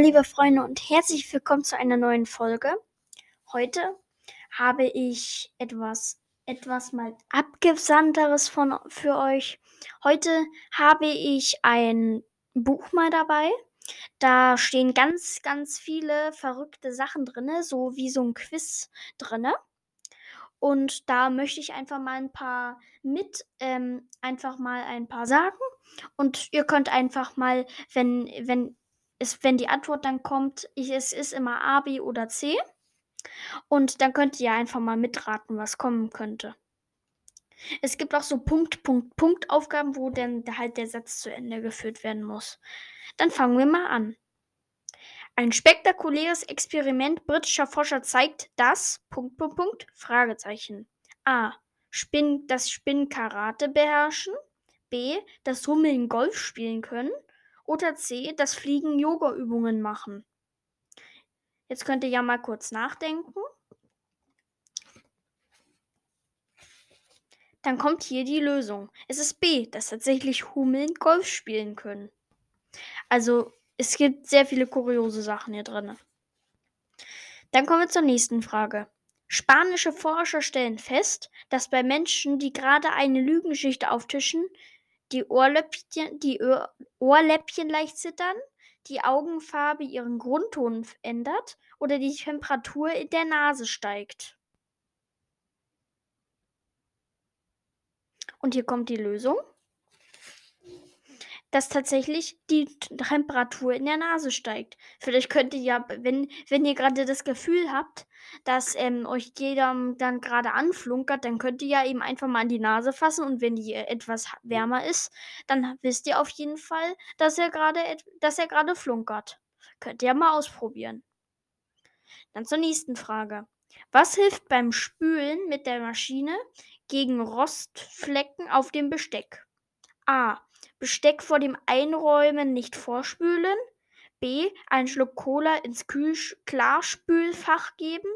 liebe Freunde und herzlich willkommen zu einer neuen Folge. Heute habe ich etwas, etwas mal abgesandteres von, für euch. Heute habe ich ein Buch mal dabei. Da stehen ganz, ganz viele verrückte Sachen drin, so wie so ein Quiz drin. Und da möchte ich einfach mal ein paar mit, ähm, einfach mal ein paar sagen. Und ihr könnt einfach mal, wenn, wenn ist, wenn die Antwort dann kommt, ich, es ist immer A, B oder C. Und dann könnt ihr einfach mal mitraten, was kommen könnte. Es gibt auch so Punkt, Punkt, Punkt Aufgaben, wo dann halt der Satz zu Ende geführt werden muss. Dann fangen wir mal an. Ein spektakuläres Experiment britischer Forscher zeigt, dass Punkt, Punkt, Punkt, Fragezeichen. A. Spin, das Spinnkarate beherrschen. B. Das Hummeln Golf spielen können. Oder C, das Fliegen Yoga-Übungen machen. Jetzt könnt ihr ja mal kurz nachdenken. Dann kommt hier die Lösung. Es ist B, dass tatsächlich Hummeln Golf spielen können. Also es gibt sehr viele kuriose Sachen hier drin. Dann kommen wir zur nächsten Frage. Spanische Forscher stellen fest, dass bei Menschen, die gerade eine Lügenschicht auftischen, die Ohrläppchen, die Ohrläppchen leicht zittern, die Augenfarbe ihren Grundton ändert oder die Temperatur in der Nase steigt. Und hier kommt die Lösung dass tatsächlich die Temperatur in der Nase steigt. Vielleicht könnt ihr ja, wenn, wenn ihr gerade das Gefühl habt, dass ähm, euch jeder dann gerade anflunkert, dann könnt ihr ja eben einfach mal an die Nase fassen und wenn die etwas wärmer ist, dann wisst ihr auf jeden Fall, dass er gerade, dass er gerade flunkert. Könnt ihr ja mal ausprobieren. Dann zur nächsten Frage. Was hilft beim Spülen mit der Maschine gegen Rostflecken auf dem Besteck? A. Besteck vor dem Einräumen nicht vorspülen. B. Einen Schluck Cola ins Klarspülfach geben.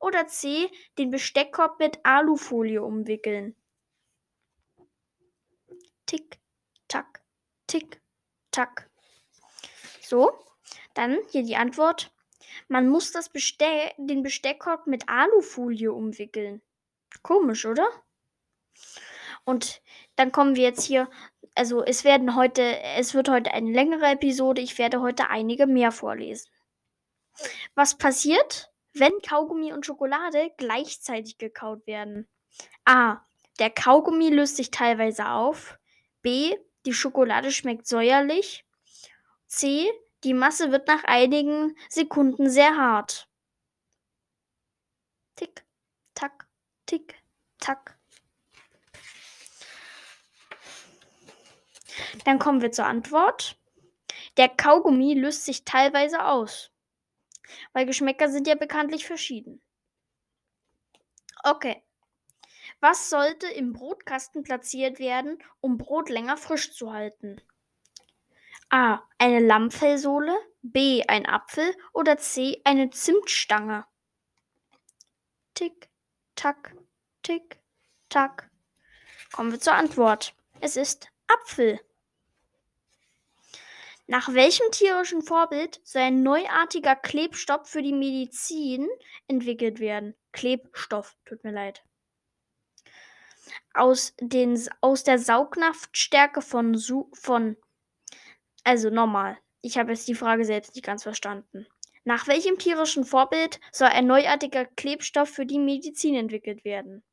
Oder C. Den Besteckkorb mit Alufolie umwickeln. Tick, tack, tick, tack. So, dann hier die Antwort. Man muss das Besteck, den Besteckkorb mit Alufolie umwickeln. Komisch, oder? Und dann kommen wir jetzt hier also es werden heute, es wird heute eine längere Episode. Ich werde heute einige mehr vorlesen. Was passiert, wenn Kaugummi und Schokolade gleichzeitig gekaut werden? A. Der Kaugummi löst sich teilweise auf. B. Die Schokolade schmeckt säuerlich. C. Die Masse wird nach einigen Sekunden sehr hart. Tick, tack, tick, tack. Dann kommen wir zur Antwort. Der Kaugummi löst sich teilweise aus. Weil Geschmäcker sind ja bekanntlich verschieden. Okay. Was sollte im Brotkasten platziert werden, um Brot länger frisch zu halten? A. Eine Lammfellsohle. B. Ein Apfel. Oder C. Eine Zimtstange. Tick, tack, tick, tack. Kommen wir zur Antwort. Es ist Apfel. Nach welchem tierischen Vorbild soll ein neuartiger Klebstoff für die Medizin entwickelt werden? Klebstoff, tut mir leid. Aus, den, aus der Saugkraftstärke von, von. Also nochmal. Ich habe jetzt die Frage selbst nicht ganz verstanden. Nach welchem tierischen Vorbild soll ein neuartiger Klebstoff für die Medizin entwickelt werden?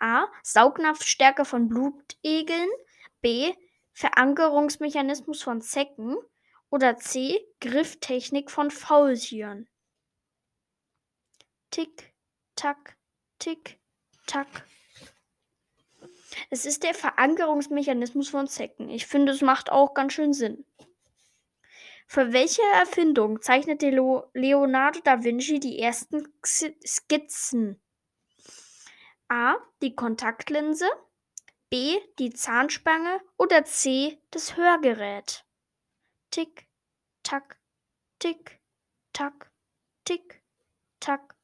A. Saugnapfstärke von Blutegeln. B. Verankerungsmechanismus von Zecken. Oder C. Grifftechnik von Faultieren. Tick, tack, tick, tack. Es ist der Verankerungsmechanismus von Zecken. Ich finde, es macht auch ganz schön Sinn. Für welche Erfindung zeichnete Leonardo da Vinci die ersten Skizzen? A. Die Kontaktlinse. B. Die Zahnspange. Oder C. Das Hörgerät. Tick, tack, tick, tack, tick, tack.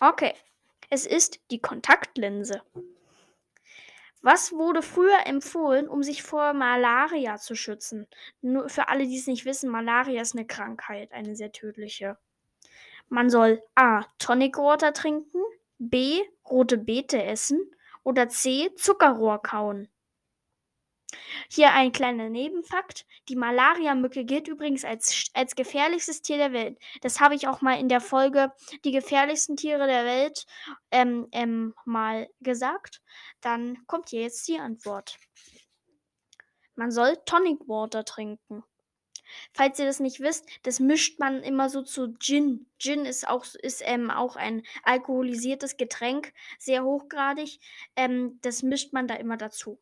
Okay, es ist die Kontaktlinse. Was wurde früher empfohlen, um sich vor Malaria zu schützen? Nur für alle, die es nicht wissen, Malaria ist eine Krankheit, eine sehr tödliche. Man soll A. Tonic Water trinken, B. Rote Beete essen oder C. Zuckerrohr kauen. Hier ein kleiner Nebenfakt. Die Malaria-Mücke gilt übrigens als, als gefährlichstes Tier der Welt. Das habe ich auch mal in der Folge Die gefährlichsten Tiere der Welt ähm, ähm, mal gesagt. Dann kommt hier jetzt die Antwort. Man soll Tonic Water trinken. Falls ihr das nicht wisst, das mischt man immer so zu Gin. Gin ist auch, ist, ähm, auch ein alkoholisiertes Getränk, sehr hochgradig. Ähm, das mischt man da immer dazu.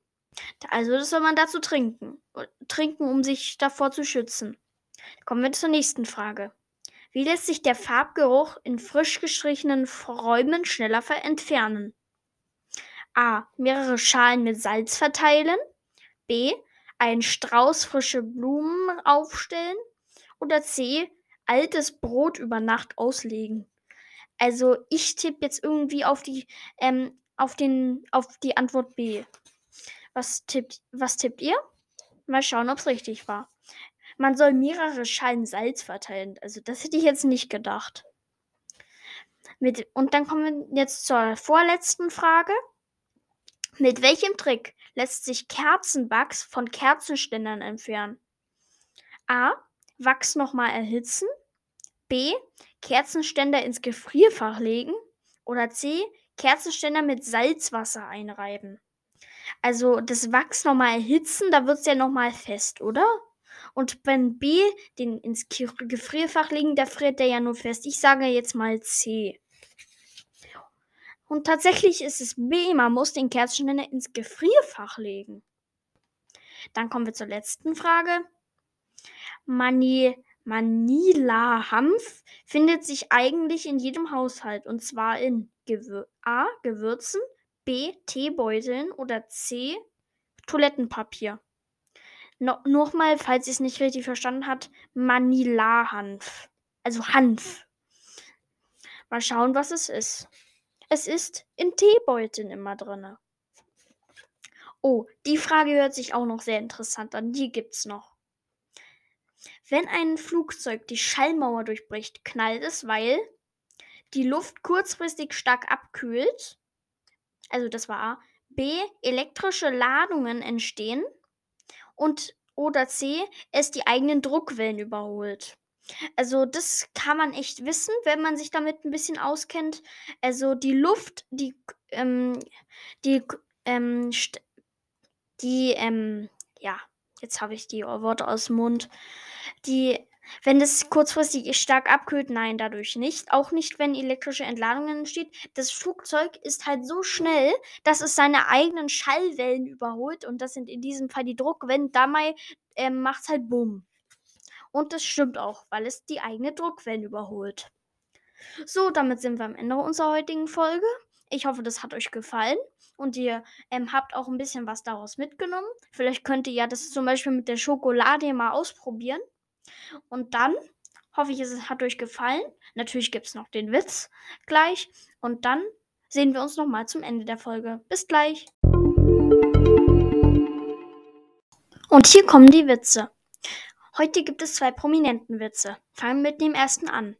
Also das soll man dazu trinken. Trinken, um sich davor zu schützen. Kommen wir zur nächsten Frage. Wie lässt sich der Farbgeruch in frisch gestrichenen Räumen schneller entfernen? A. Mehrere Schalen mit Salz verteilen. B. Einen Strauß frische Blumen aufstellen. Oder C. Altes Brot über Nacht auslegen. Also ich tippe jetzt irgendwie auf die, ähm, auf, den, auf die Antwort B. Was tippt, was tippt ihr? Mal schauen, ob es richtig war. Man soll mehrere Schalen Salz verteilen. Also das hätte ich jetzt nicht gedacht. Mit, und dann kommen wir jetzt zur vorletzten Frage. Mit welchem Trick lässt sich Kerzenwachs von Kerzenständern entfernen? A. Wachs nochmal erhitzen. B. Kerzenständer ins Gefrierfach legen. Oder C. Kerzenständer mit Salzwasser einreiben. Also das Wachs nochmal erhitzen, da wird es ja nochmal fest, oder? Und beim B, den ins Gefrierfach legen, da friert der ja nur fest. Ich sage jetzt mal C. Und tatsächlich ist es B, man muss den Kerzenständer ins Gefrierfach legen. Dann kommen wir zur letzten Frage. Mani Manila-Hanf findet sich eigentlich in jedem Haushalt und zwar in Gewür A. Gewürzen, B. Teebeuteln oder C. Toilettenpapier. No Nochmal, falls ihr es nicht richtig verstanden habt, Manila-Hanf. Also Hanf. Mal schauen, was es ist. Es ist in Teebeuteln immer drin. Oh, die Frage hört sich auch noch sehr interessant an. Die gibt's noch. Wenn ein Flugzeug die Schallmauer durchbricht, knallt es, weil die Luft kurzfristig stark abkühlt, also das war A. B. Elektrische Ladungen entstehen. Und oder C. Es die eigenen Druckwellen überholt. Also das kann man echt wissen, wenn man sich damit ein bisschen auskennt. Also die Luft, die, ähm, die, ähm, die, ähm, ja, jetzt habe ich die Worte aus dem Mund. Die wenn es kurzfristig stark abkühlt, nein, dadurch nicht. Auch nicht, wenn elektrische Entladung entsteht. Das Flugzeug ist halt so schnell, dass es seine eigenen Schallwellen überholt. Und das sind in diesem Fall die Druckwellen. Dabei äh, macht es halt Bumm. Und das stimmt auch, weil es die eigene Druckwellen überholt. So, damit sind wir am Ende unserer heutigen Folge. Ich hoffe, das hat euch gefallen und ihr ähm, habt auch ein bisschen was daraus mitgenommen. Vielleicht könnt ihr ja das zum Beispiel mit der Schokolade mal ausprobieren. Und dann hoffe ich, es hat euch gefallen. Natürlich gibt es noch den Witz gleich. Und dann sehen wir uns nochmal zum Ende der Folge. Bis gleich. Und hier kommen die Witze. Heute gibt es zwei prominenten Witze. Fangen wir mit dem ersten an.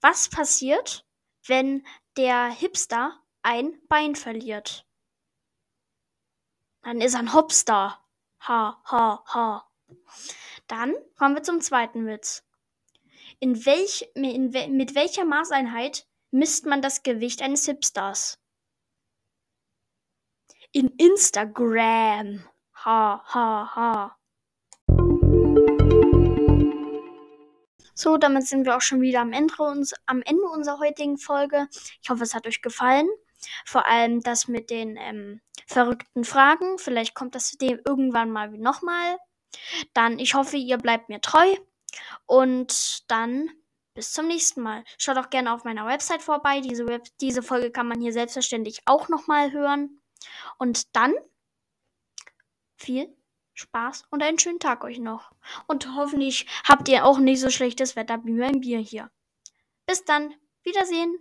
Was passiert, wenn der Hipster ein Bein verliert? Dann ist er ein Hopstar. Ha, ha, ha. Dann kommen wir zum zweiten Witz. In welch, in, mit welcher Maßeinheit misst man das Gewicht eines Hipsters? In Instagram. Ha, ha, ha. So, damit sind wir auch schon wieder am Ende, uns, am Ende unserer heutigen Folge. Ich hoffe, es hat euch gefallen. Vor allem das mit den ähm, verrückten Fragen. Vielleicht kommt das dem irgendwann mal nochmal. Dann, ich hoffe, ihr bleibt mir treu. Und dann bis zum nächsten Mal. Schaut auch gerne auf meiner Website vorbei. Diese, Web diese Folge kann man hier selbstverständlich auch nochmal hören. Und dann viel Spaß und einen schönen Tag euch noch. Und hoffentlich habt ihr auch nicht so schlechtes Wetter wie mein Bier hier. Bis dann. Wiedersehen.